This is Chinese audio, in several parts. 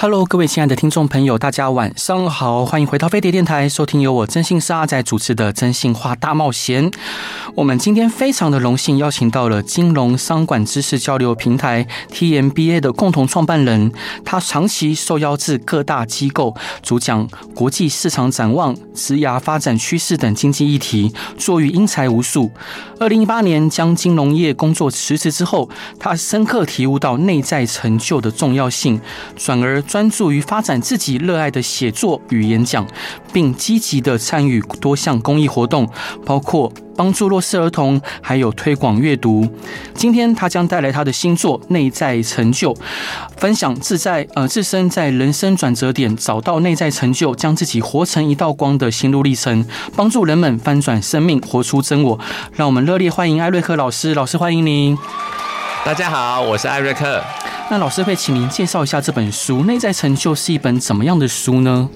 Hello，各位亲爱的听众朋友，大家晚上好，欢迎回到飞碟电台，收听由我征信社阿仔主持的《真心话大冒险》。我们今天非常的荣幸邀请到了金融商管知识交流平台 TMBA 的共同创办人，他长期受邀至各大机构主讲国际市场展望、职涯发展趋势等经济议题，作育英才无数。二零一八年将金融业工作辞职之后，他深刻体悟到内在成就的重要性，转而。专注于发展自己热爱的写作与演讲，并积极地参与多项公益活动，包括帮助弱势儿童，还有推广阅读。今天他将带来他的新作《内在成就》，分享自在呃自身在人生转折点找到内在成就，将自己活成一道光的心路历程，帮助人们翻转生命，活出真我。让我们热烈欢迎艾瑞克老师，老师欢迎您。大家好，我是艾瑞克。那老师会请您介绍一下这本书《内在成就》是一本怎么样的书呢？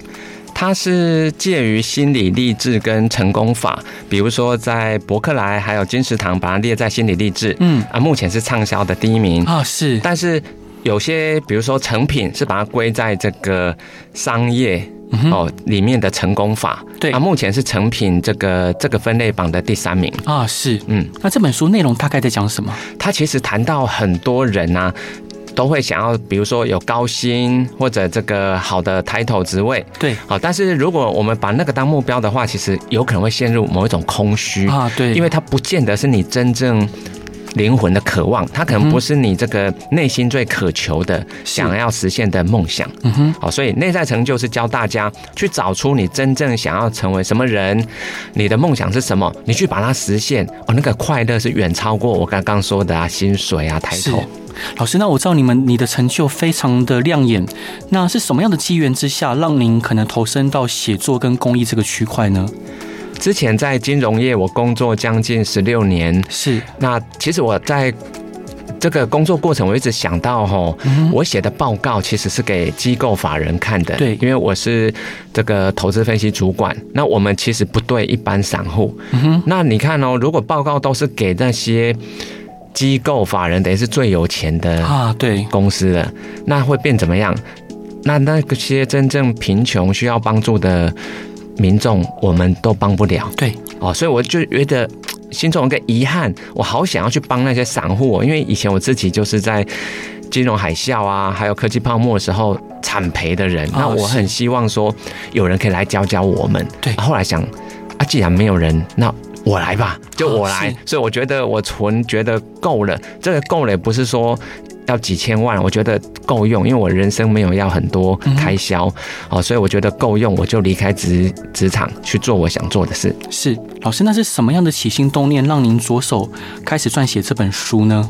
它是介于心理励志跟成功法，比如说在伯克莱还有金石堂把它列在心理励志，嗯啊，目前是畅销的第一名啊，是。但是有些比如说成品是把它归在这个商业。哦，里面的成功法，对啊，目前是成品这个这个分类榜的第三名啊，是，嗯，那这本书内容大概在讲什么？它其实谈到很多人啊，都会想要，比如说有高薪或者这个好的 title 职位，对，好，但是如果我们把那个当目标的话，其实有可能会陷入某一种空虚啊，对，因为它不见得是你真正。灵魂的渴望，它可能不是你这个内心最渴求的、想要实现的梦想。嗯哼，好，所以内在成就是教大家去找出你真正想要成为什么人，你的梦想是什么，你去把它实现。哦，那个快乐是远超过我刚刚说的啊，薪水啊，抬头。老师，那我知道你们你的成就非常的亮眼，那是什么样的机缘之下，让您可能投身到写作跟公益这个区块呢？之前在金融业，我工作将近十六年。是，那其实我在这个工作过程，我一直想到吼，我写的报告其实是给机构法人看的。对，因为我是这个投资分析主管，那我们其实不对一般散户。嗯，那你看哦，如果报告都是给那些机构法人，等于是最有钱的啊，对公司的，那会变怎么样？那那些真正贫穷需要帮助的。民众我们都帮不了，对哦，所以我就觉得心中有个遗憾，我好想要去帮那些散户，因为以前我自己就是在金融海啸啊，还有科技泡沫的时候惨赔的人，那我很希望说有人可以来教教我们。对，后来想啊，既然没有人，那我来吧，就我来。所以我觉得我存觉得够了，这个够了也不是说。要几千万，我觉得够用，因为我人生没有要很多开销，哦，所以我觉得够用，我就离开职职场去做我想做的事。是，老师，那是什么样的起心动念让您着手开始撰写这本书呢？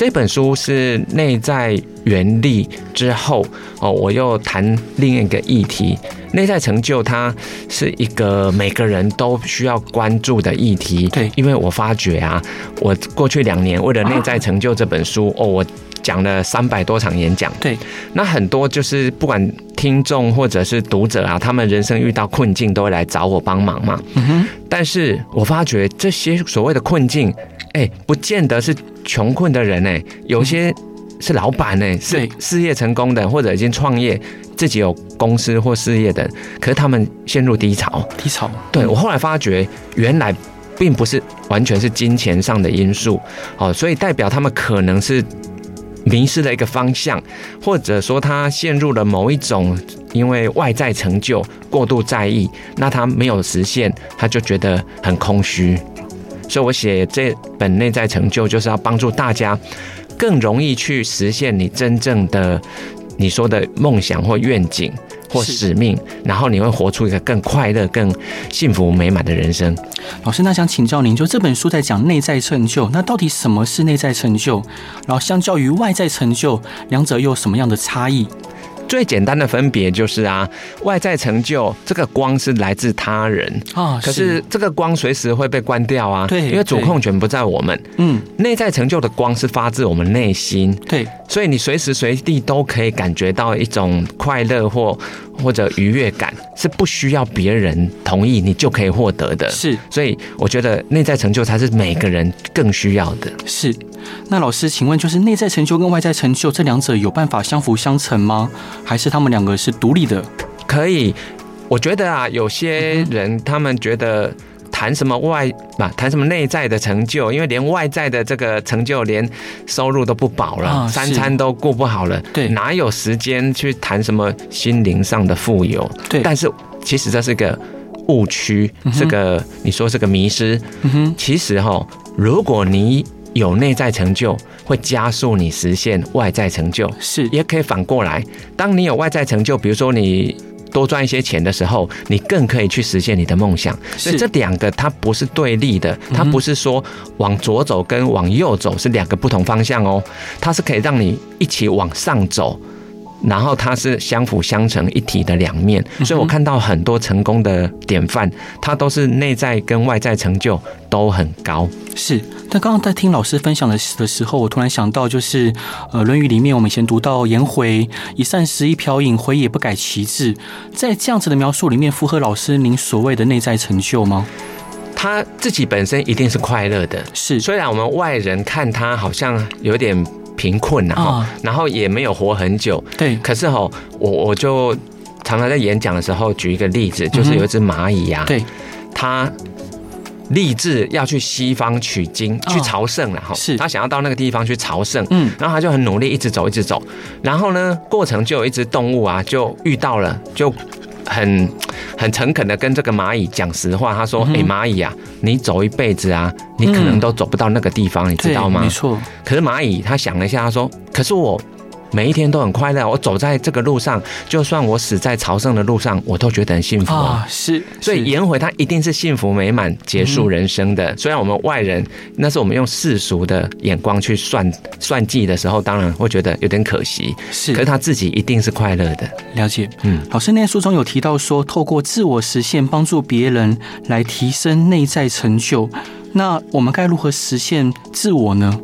这本书是内在原力之后，哦，我又谈另一个议题。内在成就，它是一个每个人都需要关注的议题。对，因为我发觉啊，我过去两年为了内在成就这本书，哦，我讲了三百多场演讲。对，那很多就是不管听众或者是读者啊，他们人生遇到困境都会来找我帮忙嘛。嗯哼。但是我发觉这些所谓的困境，哎，不见得是穷困的人哎，有些是老板哎，是事业成功的或者已经创业。自己有公司或事业的，可是他们陷入低潮。低潮，对，我后来发觉，原来并不是完全是金钱上的因素，哦，所以代表他们可能是迷失了一个方向，或者说他陷入了某一种因为外在成就过度在意，那他没有实现，他就觉得很空虚。所以我写这本内在成就，就是要帮助大家更容易去实现你真正的。你说的梦想或愿景或使命，然后你会活出一个更快乐、更幸福美满的人生。老师，那想请教您，就这本书在讲内在成就，那到底什么是内在成就？然后相较于外在成就，两者又有什么样的差异？最简单的分别就是啊，外在成就这个光是来自他人。啊，可是这个光随时会被关掉啊，对，因为主控权不在我们。嗯，内在成就的光是发自我们内心，对，所以你随时随地都可以感觉到一种快乐或或者愉悦感，是不需要别人同意你就可以获得的。是，所以我觉得内在成就才是每个人更需要的。是，那老师，请问就是内在成就跟外在成就这两者有办法相辅相成吗？还是他们两个是独立的？可以，我觉得啊，有些人他们觉得谈什么外嘛，谈什么内在的成就，因为连外在的这个成就，连收入都不保了，啊、三餐都顾不好了，对，哪有时间去谈什么心灵上的富有？对，但是其实这是个误区，这个你说是个迷失。嗯哼，其实哈，如果你有内在成就，会加速你实现外在成就，是，也可以反过来，当你有外在成就，比如说你。多赚一些钱的时候，你更可以去实现你的梦想。所以这两个它不是对立的，它不是说往左走跟往右走是两个不同方向哦，它是可以让你一起往上走。然后它是相辅相成一体的两面，所以我看到很多成功的典范，它都是内在跟外在成就都很高。是，但刚刚在听老师分享的的时候，我突然想到，就是呃，《论语》里面我们以前读到“颜回以膳食一瓢饮，回也不改其志”，在这样子的描述里面，符合老师您所谓的内在成就吗？他自己本身一定是快乐的，是。虽然我们外人看他好像有点。贫困呐，哈，然后也没有活很久，对。可是哈，我我就常常在演讲的时候举一个例子，就是有一只蚂蚁呀，对，他立志要去西方取经，去朝圣了哈，是，他想要到那个地方去朝圣，嗯，然后他就很努力，一直走，一直走，然后呢，过程就有一只动物啊，就遇到了，就。很很诚恳的跟这个蚂蚁讲实话，他说：“哎、欸，蚂蚁啊，你走一辈子啊，你可能都走不到那个地方，嗯、你知道吗？”没错。可是蚂蚁他想了一下，他说：“可是我。”每一天都很快乐，我走在这个路上，就算我死在朝圣的路上，我都觉得很幸福啊。是，所以颜回他一定是幸福美满结束人生的。虽然我们外人，那是我们用世俗的眼光去算算计的时候，当然会觉得有点可惜。是，可是他自己一定是快乐的。了解，嗯，老师那书中有提到说，透过自我实现，帮助别人来提升内在成就。那我们该如何实现自我呢？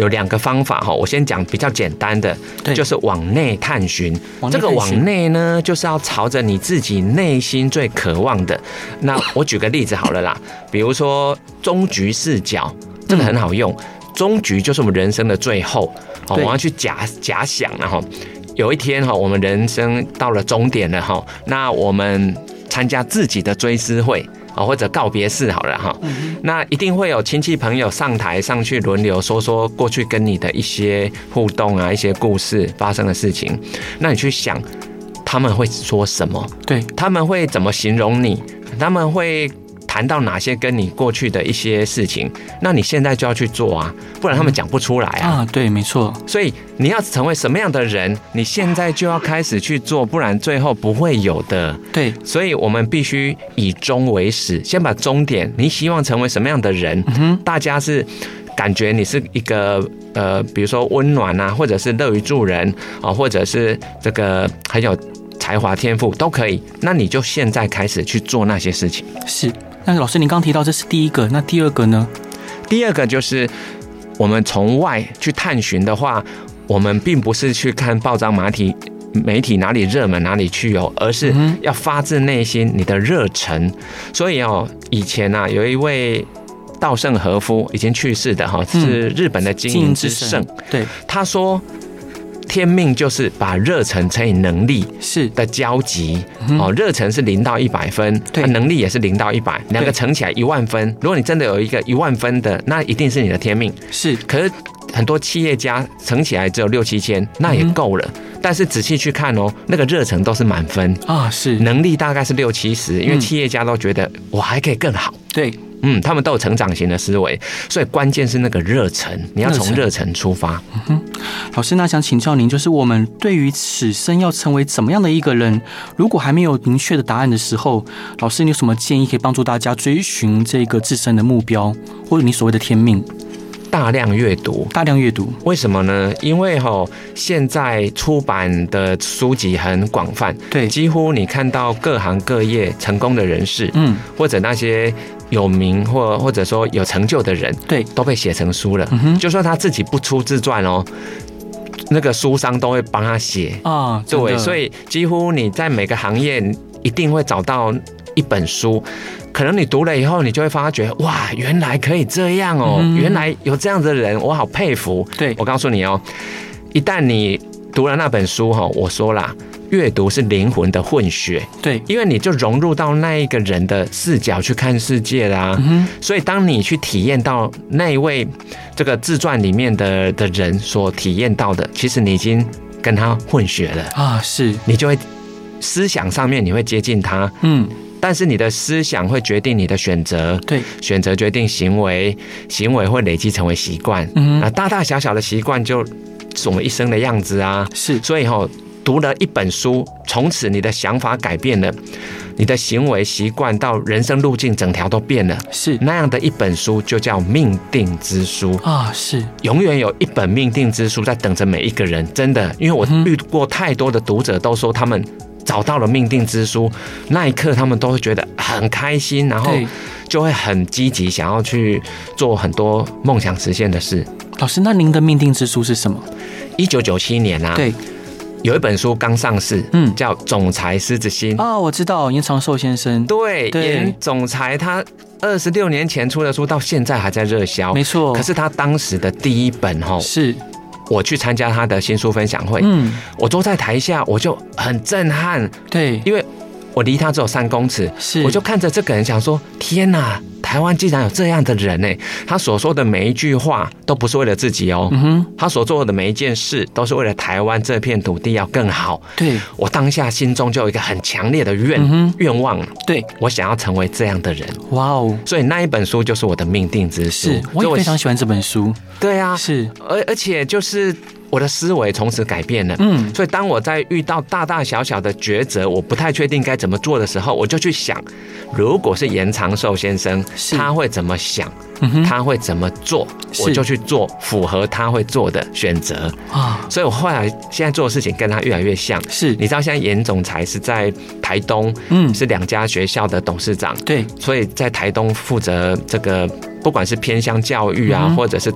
有两个方法哈，我先讲比较简单的，就是往内探寻。这个往内呢，就是要朝着你自己内心最渴望的。那我举个例子好了啦，比如说终局视角，这个很好用。终局就是我们人生的最后，哦，我要去假假想然后有一天哈，我们人生到了终点了哈，那我们参加自己的追思会。哦，或者告别式好了哈，那一定会有亲戚朋友上台上去轮流说说过去跟你的一些互动啊，一些故事发生的事情，那你去想他们会说什么？对，他们会怎么形容你？他们会。谈到哪些跟你过去的一些事情，那你现在就要去做啊，不然他们讲不出来啊。啊，对，没错。所以你要成为什么样的人，你现在就要开始去做，不然最后不会有的。对，所以我们必须以终为始，先把终点，你希望成为什么样的人？嗯，大家是感觉你是一个呃，比如说温暖啊，或者是乐于助人啊，或者是这个很有才华天赋都可以。那你就现在开始去做那些事情。是。那老师，您刚提到这是第一个，那第二个呢？第二个就是我们从外去探寻的话，我们并不是去看报章媒体媒体哪里热门哪里去哦，而是要发自内心你的热忱。所以哦，以前啊，有一位稻盛和夫已经去世的哈，是日本的经营之圣，对，他说。天命就是把热忱乘以能力是的交集哦，热忱是零到一百分，对，能力也是零到一百，两个乘起来一万分。如果你真的有一个一万分的，那一定是你的天命。是，可是很多企业家乘起来只有六七千，那也够了。但是仔细去看哦，那个热忱都是满分啊，是能力大概是六七十，因为企业家都觉得我还可以更好。对。嗯，他们都有成长型的思维，所以关键是那个热忱，你要从热忱出发。嗯哼，老师，那想请教您，就是我们对于此生要成为怎么样的一个人，如果还没有明确的答案的时候，老师，你有什么建议可以帮助大家追寻这个自身的目标，或者你所谓的天命？大量阅读。大量阅读，为什么呢？因为哈，现在出版的书籍很广泛，对，几乎你看到各行各业成功的人士，嗯，或者那些有名或或者说有成就的人，对，都被写成书了。就算他自己不出自传哦，那个书商都会帮他写啊。对，所以几乎你在每个行业一定会找到一本书。可能你读了以后，你就会发觉哇，原来可以这样哦，嗯、原来有这样的人，我好佩服。对，我告诉你哦，一旦你读了那本书哈，我说啦，阅读是灵魂的混血。对，因为你就融入到那一个人的视角去看世界啦。嗯、所以当你去体验到那一位这个自传里面的的人所体验到的，其实你已经跟他混血了。啊，是。你就会思想上面你会接近他。嗯。但是你的思想会决定你的选择，对，选择决定行为，行为会累积成为习惯，嗯，啊，大大小小的习惯就是我们一生的样子啊，是，所以哈，读了一本书，从此你的想法改变了，你的行为习惯到人生路径整条都变了，是那样的一本书就叫命定之书啊，是，永远有一本命定之书在等着每一个人，真的，因为我遇过太多的读者都说他们。找到了命定之书，那一刻他们都会觉得很开心，然后就会很积极，想要去做很多梦想实现的事。老师，那您的命定之书是什么？一九九七年啊，对，有一本书刚上市，嗯，叫《总裁狮子心》啊，我知道严长寿先生，对，严总裁他二十六年前出的书，到现在还在热销，没错。可是他当时的第一本哈是。我去参加他的新书分享会，嗯，我坐在台下，我就很震撼，对，因为我离他只有三公尺，是，我就看着这个人想说，天哪！台湾竟然有这样的人呢？他所说的每一句话都不是为了自己哦，嗯他所做的每一件事都是为了台湾这片土地要更好。对，我当下心中就有一个很强烈的愿愿望，对，我想要成为这样的人。哇哦！所以那一本书就是我的命定之书。是，我也非常喜欢这本书。对啊，是，而而且就是。我的思维从此改变了，嗯，所以当我在遇到大大小小的抉择，我不太确定该怎么做的时候，我就去想，如果是严长寿先生，他会怎么想，他会怎么做，我就去做符合他会做的选择。啊。所以我后来现在做的事情跟他越来越像，是，你知道现在严总裁是在台东，嗯，是两家学校的董事长，对，所以在台东负责这个不管是偏向教育啊，或者是。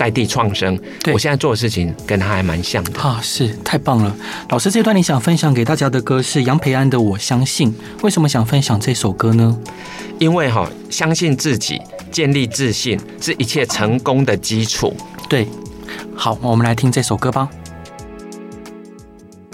在地创生，对，我现在做的事情跟他还蛮像的啊，是太棒了。老师，这段你想分享给大家的歌是杨培安的《我相信》，为什么想分享这首歌呢？因为哈，相信自己，建立自信是一切成功的基础。对，好，我们来听这首歌吧。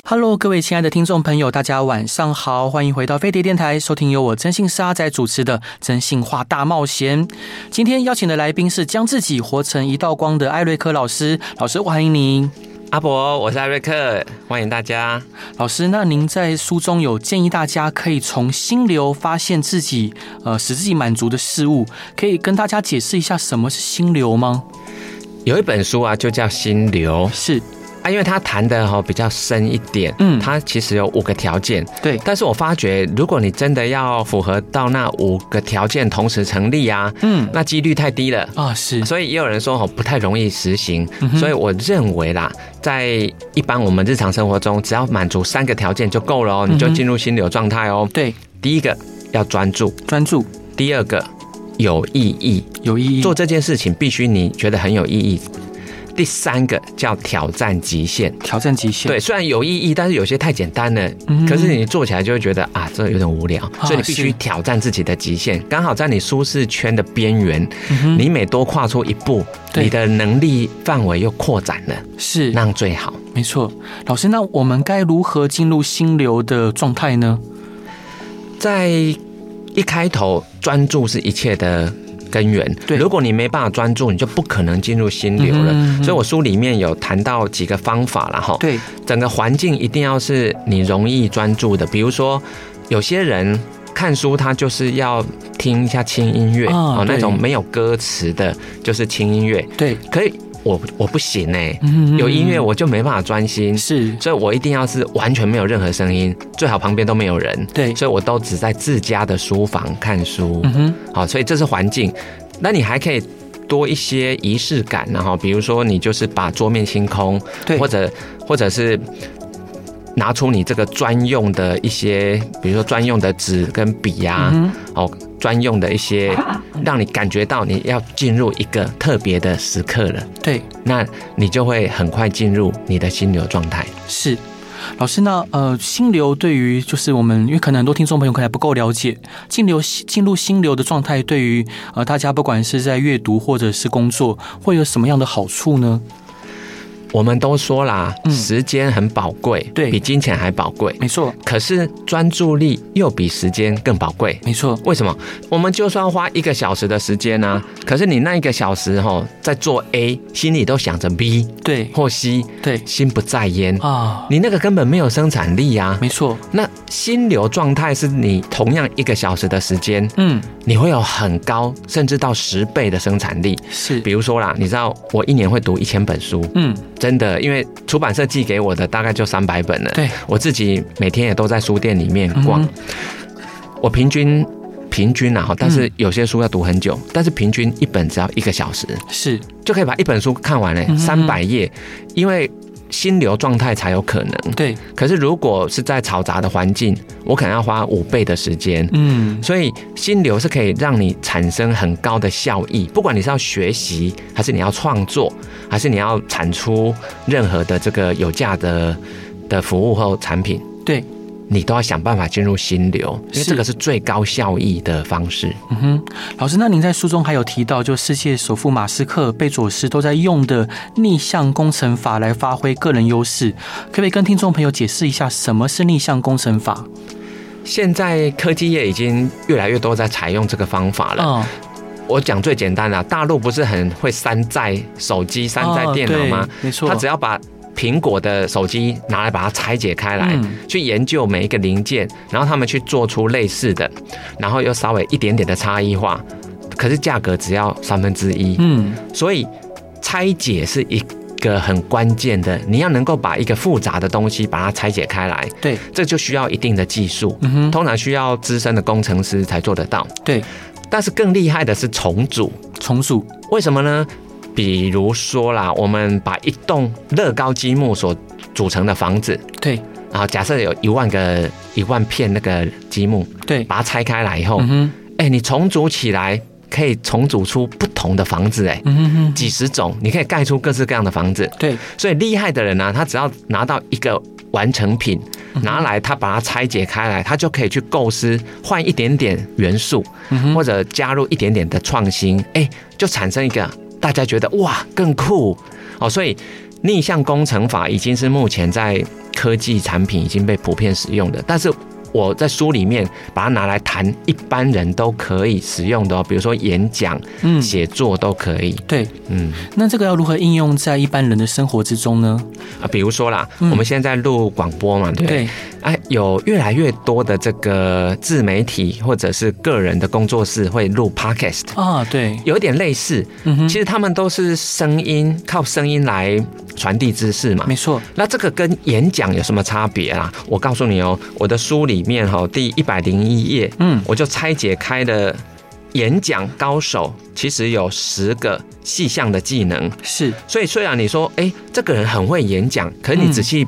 Hello，各位亲爱的听众朋友，大家晚上好，欢迎回到飞碟电台，收听由我征信社阿仔主持的《真性话大冒险》。今天邀请的来宾是将自己活成一道光的艾瑞克老师，老师欢迎您。阿伯，我是艾瑞克，欢迎大家。老师，那您在书中有建议大家可以从心流发现自己呃使自己满足的事物，可以跟大家解释一下什么是心流吗？有一本书啊，就叫《心流》，是。啊，因为他谈的哈比较深一点，嗯，他其实有五个条件，对。但是我发觉，如果你真的要符合到那五个条件同时成立啊，嗯，那几率太低了啊，是。所以也有人说哦，不太容易实行。所以我认为啦，在一般我们日常生活中，只要满足三个条件就够了哦，你就进入心流状态哦。对，第一个要专注，专注；第二个有意义，有意义。做这件事情必须你觉得很有意义。第三个叫挑战极限，挑战极限。对，虽然有意义，但是有些太简单了。嗯，可是你做起来就会觉得啊，这有点无聊。所以你必须挑战自己的极限，刚好在你舒适圈的边缘。你每多跨出一步，你的能力范围又扩展了。是，那样最好。没错，老师，那我们该如何进入心流的状态呢？在一开头，专注是一切的根源。对，如果你没办法专注，你就不可能进入心流了。嗯嗯，所以我书里面有谈到几个方法了哈。对，整个环境一定要是你容易专注的。比如说，有些人看书他就是要听一下轻音乐哦，那种没有歌词的，就是轻音乐。对，可以。我我不行哎，有音乐我就没办法专心，是，所以我一定要是完全没有任何声音，最好旁边都没有人，对，所以我都只在自家的书房看书，嗯哼，好，所以这是环境。那你还可以多一些仪式感，然后比如说你就是把桌面清空，对，或者或者是拿出你这个专用的一些，比如说专用的纸跟笔呀，哦，专用的一些，让你感觉到你要进入一个特别的时刻了。对，那你就会很快进入你的心流状态。是。老师，那呃，心流对于就是我们，因为可能很多听众朋友可能还不够了解，进流进入心流的状态，对于呃大家不管是在阅读或者是工作，会有什么样的好处呢？我们都说啦，时间很宝贵，嗯，对，比金钱还宝贵，没错。可是专注力又比时间更宝贵，没错。为什么？我们就算花一个小时的时间呢，啊，可是你那一个小时哈，在做 A，心里都想着 B，对，或 C，对，心不在焉啊，你那个根本没有生产力啊，没错。那心流状态是你同样一个小时的时间，嗯，你会有很高，甚至到十倍的生产力。是，比如说啦，你知道我一年会读一千本书，嗯。真的，因为出版社寄给我的大概就三百本了。对，我自己每天也都在书店里面逛。嗯、我平均平均啊，但是有些书要读很久，嗯、但是平均一本只要一个小时，是就可以把一本书看完了，三百页，因为。心流状态才有可能。对，可是如果是在嘈杂的环境，我可能要花五倍的时间。嗯，所以心流是可以让你产生很高的效益，不管你是要学习，还是你要创作，还是你要产出任何的这个有价的的服务或产品。对。你都要想办法进入心流，因为这个是最高效益的方式。嗯哼，老师，那您在书中还有提到，就世界首富马斯克、贝佐斯都在用的逆向工程法来发挥个人优势，可不可以跟听众朋友解释一下什么是逆向工程法？现在科技业已经越来越多在采用这个方法了。嗯，我讲最简单的，大陆不是很会山寨手机、山寨电脑吗？没错，他只要把。苹果的手机拿来把它拆解开来，嗯，去研究每一个零件，然后他们去做出类似的，然后又稍微一点点的差异化，可是价格只要三分之一。嗯，所以拆解是一个很关键的，你要能够把一个复杂的东西把它拆解开来，对，这就需要一定的技术，嗯，通常需要资深的工程师才做得到。对，但是更厉害的是重组，重组，为什么呢？比如说啦，我们把一栋乐高积木所组成的房子，对，然后假设有一万个一万片那个积木，对，把它拆开来以后，哎，你重组起来可以重组出不同的房子，哎，几十种，你可以盖出各式各样的房子，对，所以厉害的人呢，他只要拿到一个完成品，拿来他把它拆解开来，他就可以去构思换一点点元素，或者加入一点点的创新，哎，就产生一个。大家觉得哇更酷哦，所以逆向工程法已经是目前在科技产品已经被普遍使用的，但是。我在书里面把它拿来谈，一般人都可以使用的哦，比如说演讲、嗯，写作都可以。对，嗯，那这个要如何应用在一般人的生活之中呢？啊，比如说啦，嗯、我们现在录广播嘛，对不对？哎，有越来越多的这个自媒体或者是个人的工作室会录 podcast 啊，对，有点类似。嗯哼，其实他们都是声音，靠声音来。传递知识嘛，没错。那这个跟演讲有什么差别啊？我告诉你哦，我的书里面哈，第一百零一页，嗯，我就拆解开了演讲高手其实有十个细项的技能。是，所以虽然你说，哎，这个人很会演讲，可是你仔细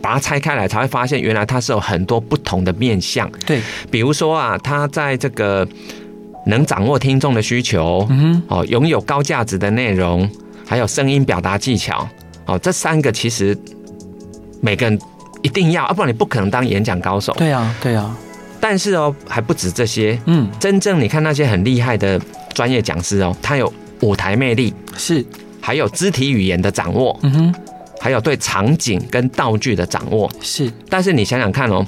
把它拆开来，才会发现原来他是有很多不同的面相。对，比如说啊，他在这个能掌握听众的需求，嗯，哦，拥有高价值的内容，还有声音表达技巧。哦，这三个其实每个人一定要，要不然你不可能当演讲高手。对啊，对啊。但是哦，还不止这些。嗯，真正你看那些很厉害的专业讲师哦，他有舞台魅力，是，还有肢体语言的掌握，嗯哼，还有对场景跟道具的掌握，是。但是你想想看哦，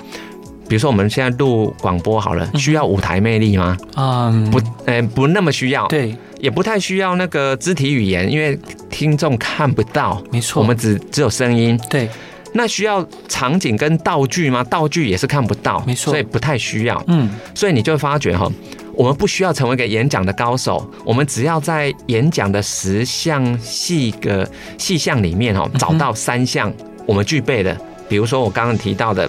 比如说我们现在录广播好了，需要舞台魅力吗？嗯，不，呃，不那么需要。对。也不太需要那个肢体语言，因为听众看不到，没错，我们只只有声音。对，那需要场景跟道具吗？道具也是看不到，没错，所以不太需要。嗯，所以你就会发觉哈，我们不需要成为一个演讲的高手，我们只要在演讲的十项细个细项里面哈，找到三项我们具备的，比如说我刚刚提到的。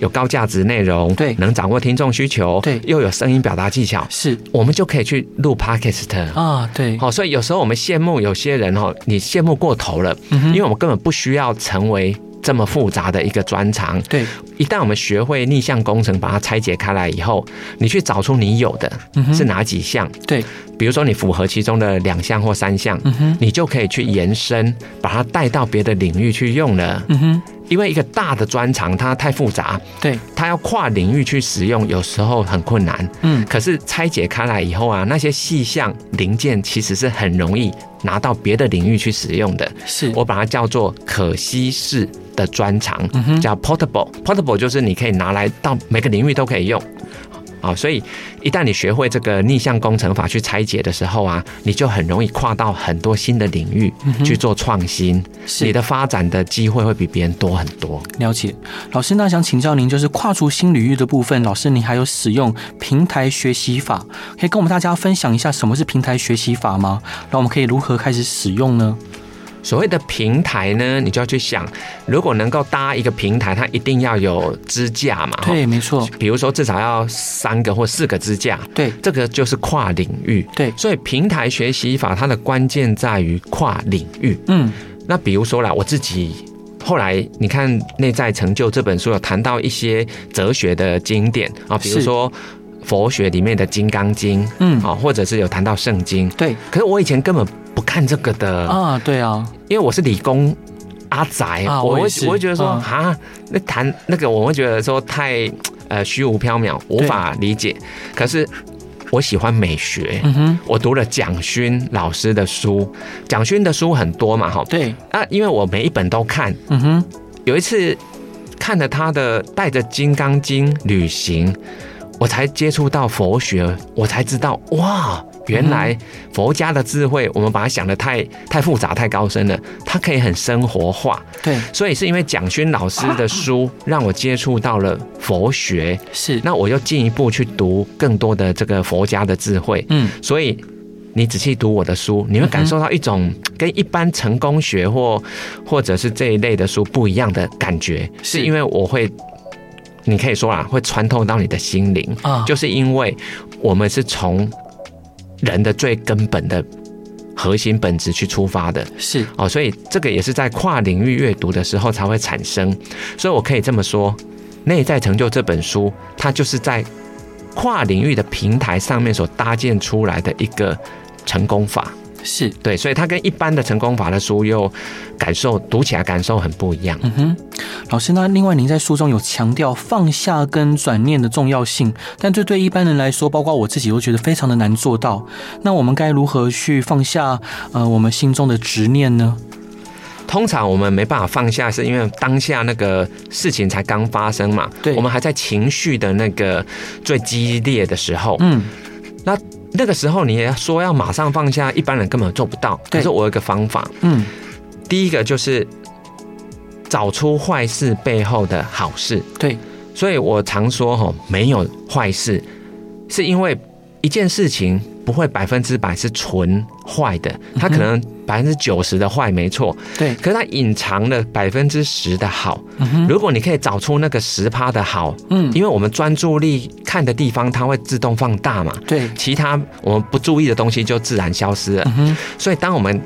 有高价值内容，对，能掌握听众需求，对，又有声音表达技巧，是我们就可以去录 Podcast 啊，对，好，所以有时候我们羡慕有些人哦，你羡慕过头了，嗯，因为我们根本不需要成为。这么复杂的一个专长，对，一旦我们学会逆向工程，把它拆解开来以后，你去找出你有的是哪几项，嗯，对，比如说你符合其中的两项或三项，嗯哼，你就可以去延伸，把它带到别的领域去用了，嗯哼。因为一个大的专长它太复杂，对，它要跨领域去使用，有时候很困难。嗯，可是拆解开来以后啊，那些细项零件其实是很容易拿到别的领域去使用的。是我把它叫做可稀释的专长，嗯，叫 portable。Portable 就是你可以拿来到每个领域都可以用。啊，所以一旦你学会这个逆向工程法去拆解的时候啊，你就很容易跨到很多新的领域去做创新，嗯，你的发展的机会会比别人多很多。了解，老师，那想请教您，就是跨出新领域的部分，老师您还有使用平台学习法，可以跟我们大家分享一下什么是平台学习法吗？那我们可以如何开始使用呢？所谓的平台呢，你就要去想，如果能够搭一个平台，它一定要有支架嘛？对，没错。比如说至少要三个或四个支架。对，这个就是跨领域。对，所以平台学习法它的关键在于跨领域。嗯，那比如说啦，我自己后来你看《内在成就》这本书有谈到一些哲学的经典啊，比如说佛学里面的《金刚经》，嗯，啊，或者是有谈到圣经。对，可是我以前根本。不看这个的。啊，对啊，因为我是理工阿宅，啊、我会我会觉得说啊，那谈那个我会觉得说太呃虚无缥缈，无法理解。可是我喜欢美学，嗯哼，我读了蒋勋老师的书，蒋勋的书很多嘛，哈，对。啊，因为我每一本都看，嗯哼，有一次看了他的带着《金刚经》旅行，我才接触到佛学，我才知道哇。原来佛家的智慧，我们把它想得太太复杂、太高深了。它可以很生活化，对。所以是因为蒋勋老师的书，让我接触到了佛学。是。那我又进一步去读更多的这个佛家的智慧。嗯。所以你仔细读我的书，你会感受到一种跟一般成功学或或者是这一类的书不一样的感觉。是因为我会，你可以说啊，会穿透到你的心灵啊，就是因为我们是从。人的最根本的核心本质去出发的是哦，所以这个也是在跨领域阅读的时候才会产生。所以我可以这么说，《内在成就》这本书，它就是在跨领域的平台上面所搭建出来的一个成功法。是对，所以它跟一般的成功法的书又感受读起来感受很不一样。嗯哼，老师，那另外您在书中有强调放下跟转念的重要性，但这对一般人来说，包括我自己都觉得非常的难做到。那我们该如何去放下呃我们心中的执念呢？通常我们没办法放下，是因为当下那个事情才刚发生嘛。对，我们还在情绪的那个最激烈的时候。嗯，那。那个时候你也说要马上放下，一般人根本做不到。可是我有一个方法，嗯，第一个就是找出坏事背后的好事。对，所以我常说哈，没有坏事，是因为一件事情。不会百分之百是纯坏的，它可能百分之九十的坏没错，对。可是它隐藏了百分之十的好。如果你可以找出那个十趴的好，嗯，因为我们专注力看的地方，它会自动放大嘛，对。其他我们不注意的东西就自然消失了。所以当我们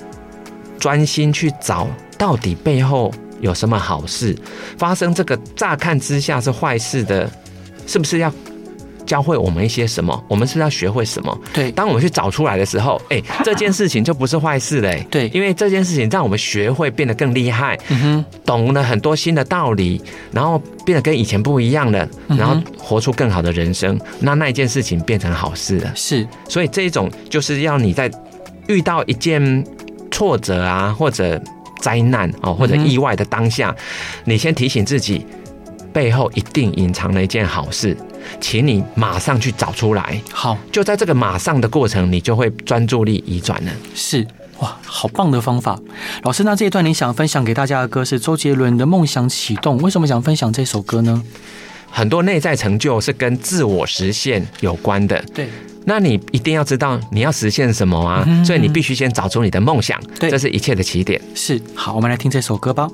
专心去找到底背后有什么好事发生，这个乍看之下是坏事的，是不是要？教会我们一些什么？我们是要学会什么？对，当我们去找出来的时候，哎，这件事情就不是坏事嘞。对，因为这件事情让我们学会变得更厉害，嗯哼，懂了很多新的道理，然后变得跟以前不一样了，然后活出更好的人生。那那一件事情变成好事了。是，所以这一种就是要你在遇到一件挫折啊，或者灾难哦，或者意外的当下，你先提醒自己，背后一定隐藏了一件好事。请你马上去找出来。好，就在这个马上的过程，你就会专注力移转了。是，哇，好棒的方法，老师。那这一段你想分享给大家的歌是周杰伦的《梦想启动》，为什么想分享这首歌呢？很多内在成就是跟自我实现有关的。对，那你一定要知道你要实现什么啊，嗯、所以你必须先找出你的梦想。对，这是一切的起点。是，好，我们来听这首歌吧。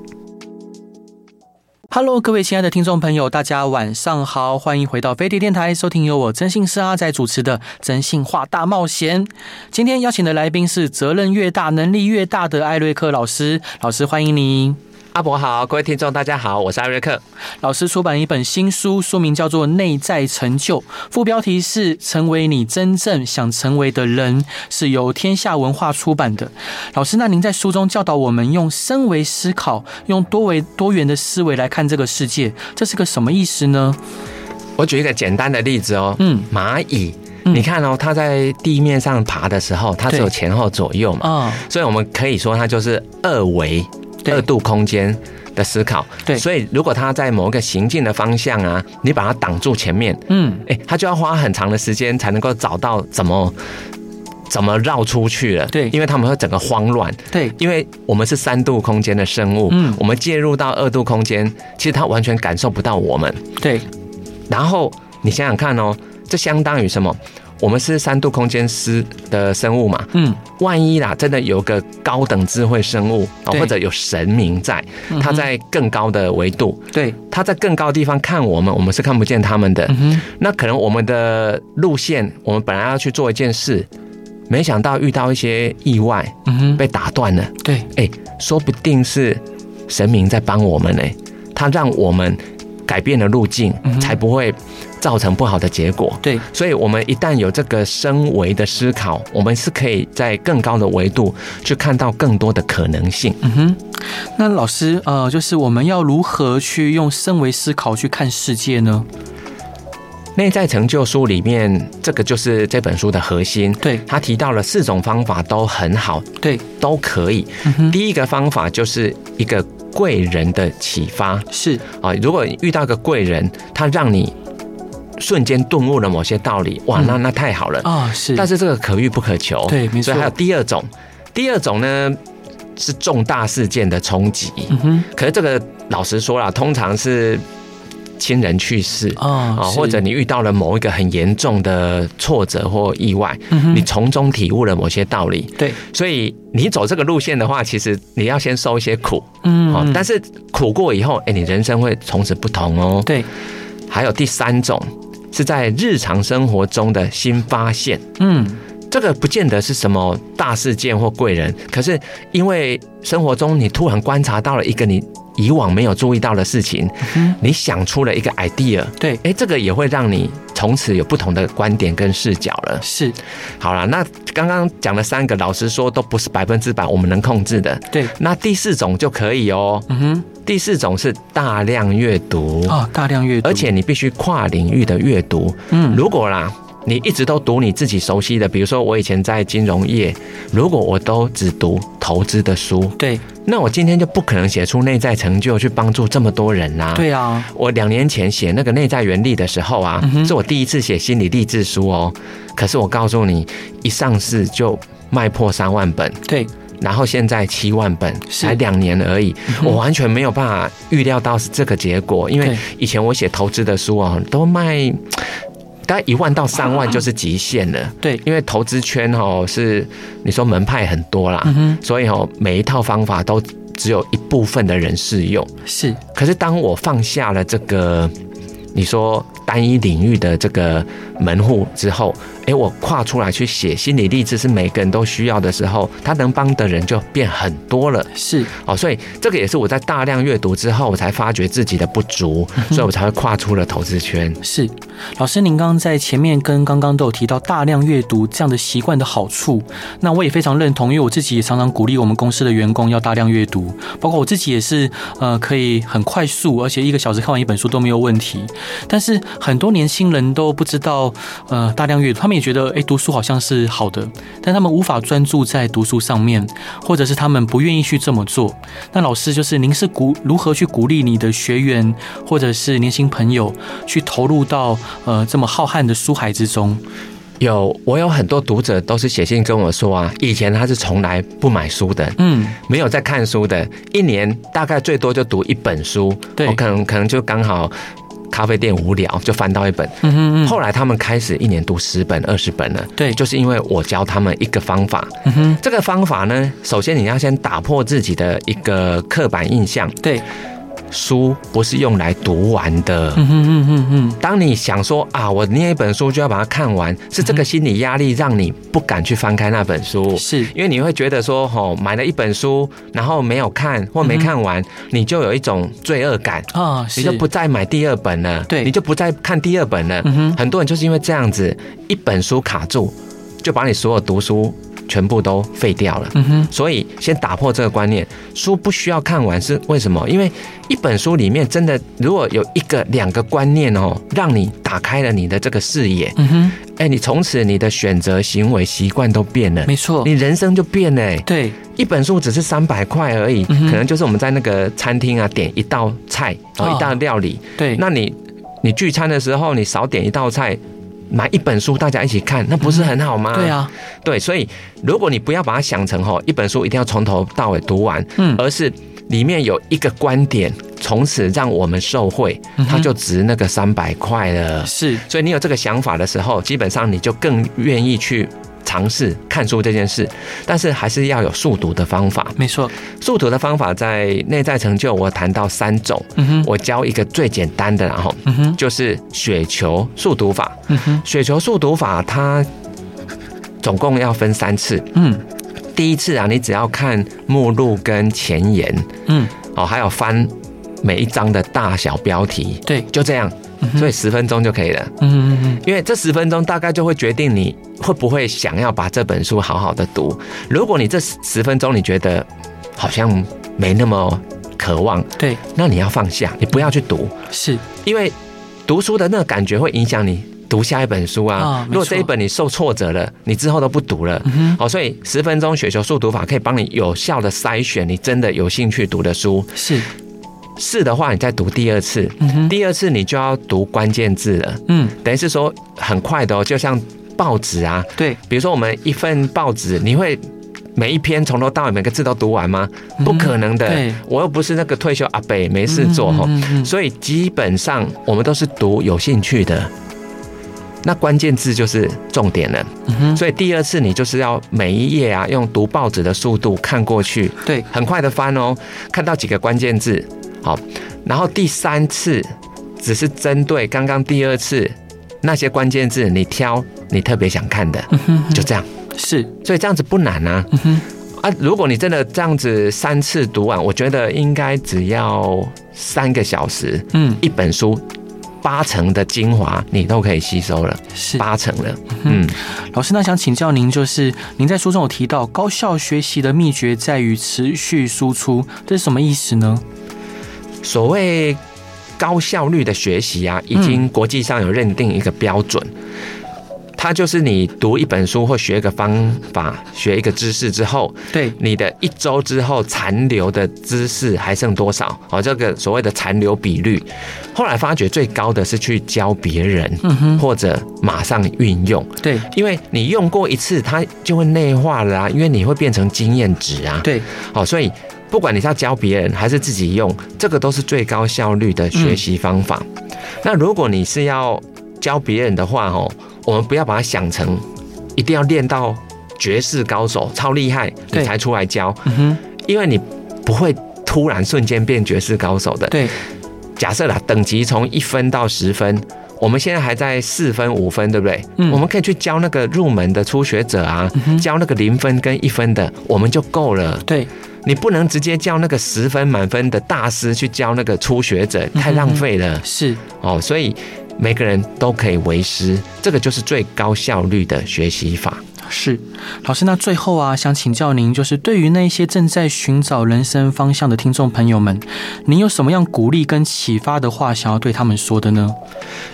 Hello，各位亲爱的听众朋友，大家晚上好，欢迎回到飞碟电台，收听由我真性是阿仔主持的《真性化大冒险》。今天邀请的来宾是责任越大，能力越大的艾瑞克老师，老师欢迎您。阿伯好，各位听众大家好，我是艾瑞克。老师出版一本新书，书名叫做《内在成就》，副标题是“成为你真正想成为的人”，是由天下文化出版的。老师，那您在书中教导我们用升维思考，用多维多元的思维来看这个世界，这是个什么意思呢？我举一个简单的例子哦，嗯，蚂蚁，你看哦，它在地面上爬的时候，它只有前后左右嘛，啊，所以我们可以说它就是二维。二度空间的思考，对，所以如果他在某一个行进的方向啊，你把它挡住前面，嗯，哎，他就要花很长的时间才能够找到怎么怎么绕出去了，对，因为他们会整个慌乱，对，因为我们是三度空间的生物，嗯，我们介入到二度空间，其实他完全感受不到我们，对，然后你想想看哦，这相当于什么？我们是三度空间师的生物嘛？嗯，万一啦，真的有个高等智慧生物啊，或者有神明在，他在更高的维度，对，他在更高的地方看我们，我们是看不见他们的。那可能我们的路线，我们本来要去做一件事，没想到遇到一些意外，嗯，被打断了。对，哎，说不定是神明在帮我们呢，他让我们改变了路径，才不会。造成不好的结果。对，所以，我们一旦有这个升维的思考，我们是可以在更高的维度去看到更多的可能性。嗯哼，那老师，呃，就是我们要如何去用升维思考去看世界呢？内在成就书里面，这个就是这本书的核心。对，他提到了四种方法都很好，对，都可以。嗯。第一个方法就是一个贵人的启发，是啊，如果遇到个贵人，他让你。瞬间顿悟了某些道理，哇，那那太好了啊！是，但是这个可遇不可求，对，没错。所以还有第二种，第二种呢是重大事件的冲击。嗯哼，可是这个老实说了，通常是亲人去世啊，或者你遇到了某一个很严重的挫折或意外，你从中体悟了某些道理。对，所以你走这个路线的话，其实你要先受一些苦，嗯，但是苦过以后，哎，你人生会从此不同哦。对，还有第三种。是在日常生活中的新发现，嗯，这个不见得是什么大事件或贵人，可是因为生活中你突然观察到了一个你以往没有注意到的事情，你想出了一个 idea，对，哎，这个也会让你从此有不同的观点跟视角了。是，好了，那刚刚讲了三个，老实说都不是百分之百我们能控制的，对，那第四种就可以哦，嗯哼。第四种是大量阅读。啊，大量阅读，而且你必须跨领域的阅读。嗯，如果啦，你一直都读你自己熟悉的，比如说我以前在金融业，如果我都只读投资的书，对，那我今天就不可能写出内在成就去帮助这么多人啦。对啊，我两年前写那个内在原力的时候啊，是我第一次写心理励志书哦。可是我告诉你，一上市就卖破三万本。对。然后现在七万本，才两年而已，我完全没有办法预料到是这个结果，因为以前我写投资的书啊，都卖大概一万到三万就是极限了。对，因为投资圈哦是你说门派很多啦，所以哦每一套方法都只有一部分的人适用。是，可是当我放下了这个，你说。单一领域的这个门户之后，哎，我跨出来去写心理励志是每个人都需要的时候，他能帮的人就变很多了。是哦，所以这个也是我在大量阅读之后，我才发觉自己的不足，所以我才会跨出了投资圈。是，老师，您刚刚在前面跟刚刚都有提到大量阅读这样的习惯的好处，那我也非常认同，因为我自己也常常鼓励我们公司的员工要大量阅读，包括我自己也是，呃，可以很快速，而且一个小时看完一本书都没有问题，但是。很多年轻人都不知道，呃，大量阅读，他们也觉得，诶，读书好像是好的，但他们无法专注在读书上面，或者是他们不愿意去这么做。那老师，就是您是鼓如何去鼓励你的学员，或者是年轻朋友去投入到呃这么浩瀚的书海之中？有，我有很多读者都是写信跟我说啊，以前他是从来不买书的，嗯，没有在看书的，一年大概最多就读一本书，对，我可能可能就刚好。咖啡店无聊就翻到一本，嗯嗯，后来他们开始一年读十本、二十本了。对，就是因为我教他们一个方法。嗯哼，这个方法呢，首先你要先打破自己的一个刻板印象。对，书不是用来读完的。嗯哼嗯嗯嗯。当你想说啊，我念一本书就要把它看完，是这个心理压力让你不敢去翻开那本书，是因为你会觉得说，哦，买了一本书，然后没有看或没看完，你就有一种罪恶感啊，你就不再买第二本了，对，你就不再看第二本了。嗯哼，很多人就是因为这样子，一本书卡住，就把你所有读书。全部都废掉了，嗯哼，所以先打破这个观念，书不需要看完是为什么？因为一本书里面真的如果有一个两个观念哦，让你打开了你的这个视野，嗯哼，哎，你从此你的选择、行为、习惯都变了，没错，你人生就变了。对，一本书只是三百块而已，可能就是我们在那个餐厅啊点一道菜哦，一道料理，对，那你你聚餐的时候你少点一道菜。买一本书，大家一起看，那不是很好吗？对啊，对，所以如果你不要把它想成吼一本书一定要从头到尾读完，嗯，而是里面有一个观点，从此让我们受惠，它就值那个三百块了。是，所以你有这个想法的时候，基本上你就更愿意去。尝试看书这件事，但是还是要有速读的方法。没错，速读的方法在内在成就，我谈到三种。嗯哼，我教一个最简单的，然后，嗯哼，就是雪球速读法。嗯哼，雪球速读法它总共要分三次。嗯，第一次啊，你只要看目录跟前言。嗯，哦，还有翻每一章的大小标题。对，就这样。所以十分钟就可以了。嗯嗯嗯，因为这十分钟大概就会决定你会不会想要把这本书好好的读。如果你这十分钟你觉得好像没那么渴望，对，那你要放下，你不要去读。是，因为读书的那个感觉会影响你读下一本书啊。如果这一本你受挫折了，你之后都不读了。好，所以十分钟雪球速读法可以帮你有效的筛选你真的有兴趣读的书。是。是的话，你再读第二次，第二次你就要读关键字了。嗯，等于是说很快的哦，就像报纸啊。对，比如说我们一份报纸，你会每一篇从头到尾每个字都读完吗？不可能的。对，我又不是那个退休阿伯，没事做哈。所以基本上我们都是读有兴趣的。那关键字就是重点了。所以第二次你就是要每一页啊，用读报纸的速度看过去。对，很快的翻哦，看到几个关键字。好，然后第三次只是针对刚刚第二次那些关键字，你挑你特别想看的，就这样。是，所以这样子不难啊。啊，如果你真的这样子三次读完，我觉得应该只要三个小时。嗯，一本书八成的精华你都可以吸收了，是八成了。嗯，老师，那想请教您，就是您在书中有提到高效学习的秘诀在于持续输出，这是什么意思呢？所谓高效率的学习啊，已经国际上有认定一个标准，它就是你读一本书或学一个方法、学一个知识之后，对你的一周之后残留的知识还剩多少？哦，这个所谓的残留比率，后来发觉最高的是去教别人，或者马上运用。对，因为你用过一次，它就会内化了啊，因为你会变成经验值啊。对，好，所以。不管你是要教别人还是自己用，这个都是最高效率的学习方法。嗯、那如果你是要教别人的话，哦，我们不要把它想成一定要练到绝世高手、超厉害你才出来教，因为你不会突然瞬间变绝世高手的。对，假设啦，等级从一分到十分，我们现在还在四分、五分，对不对？嗯，我们可以去教那个入门的初学者啊，教那个零分跟一分的，我们就够了。对。你不能直接叫那个十分满分的大师去教那个初学者，太浪费了。是哦，所以每个人都可以为师，这个就是最高效率的学习法。是，老师，那最后啊，想请教您，就是对于那些正在寻找人生方向的听众朋友们，您有什么样鼓励跟启发的话想要对他们说的呢？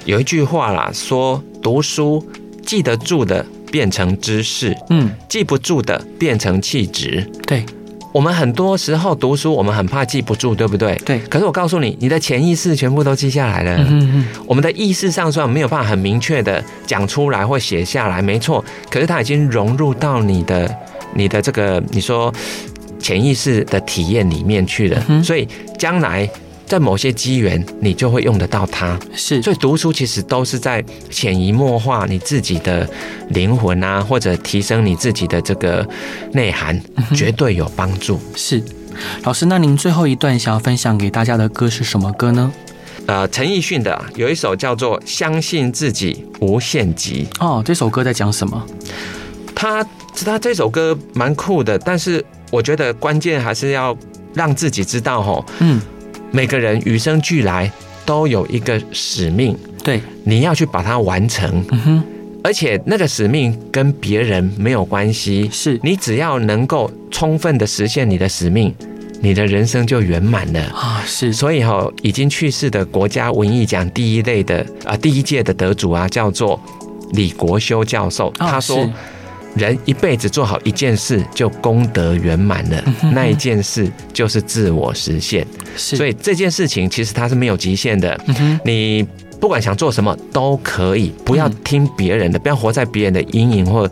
有一句话啦，说读书记得住的变成知识，嗯，记不住的变成气质。对。我们很多时候读书，我们很怕记不住，对不对？对。可是我告诉你，你的潜意识全部都记下来了。嗯嗯。我们的意识上虽然没有办法很明确的讲出来或写下来，没错。可是它已经融入到你的、你的这个你说潜意识的体验里面去了。嗯。所以将来。在某些机缘，你就会用得到它。是，所以读书其实都是在潜移默化你自己的灵魂啊，或者提升你自己的这个内涵，绝对有帮助。是。老师，那您最后一段想要分享给大家的歌是什么歌呢？呃，陈奕迅的有一首叫做《相信自己无限极》哦，这首歌在讲什么？他他这首歌蛮酷的，但是我觉得关键还是要让自己知道吼，嗯，每个人与生俱来都有一个使命，对，你要去把它完成，嗯哼，而且那个使命跟别人没有关系，是。你只要能够充分的实现你的使命。你的人生就圆满了。啊！是，所以哈，已经去世的国家文艺奖第一类的啊，第一届的得主啊，叫做李国修教授。他说，人一辈子做好一件事，就功德圆满了。那一件事就是自我实现。所以这件事情其实它是没有极限的。你不管想做什么都可以，不要听别人的，不要活在别人的阴影或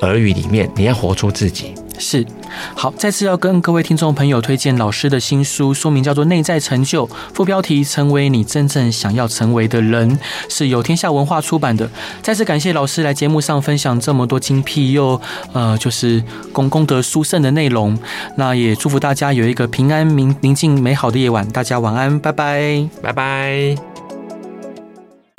耳语里面，你要活出自己。是，好，再次要跟各位听众朋友推荐老师的新书，书名叫做《内在成就》，副标题“成为你真正想要成为的人”，是由天下文化出版的。再次感谢老师来节目上分享这么多精辟又呃，就是功功德殊胜的内容。那也祝福大家有一个平安、明宁静、美好的夜晚。大家晚安，拜拜，拜拜。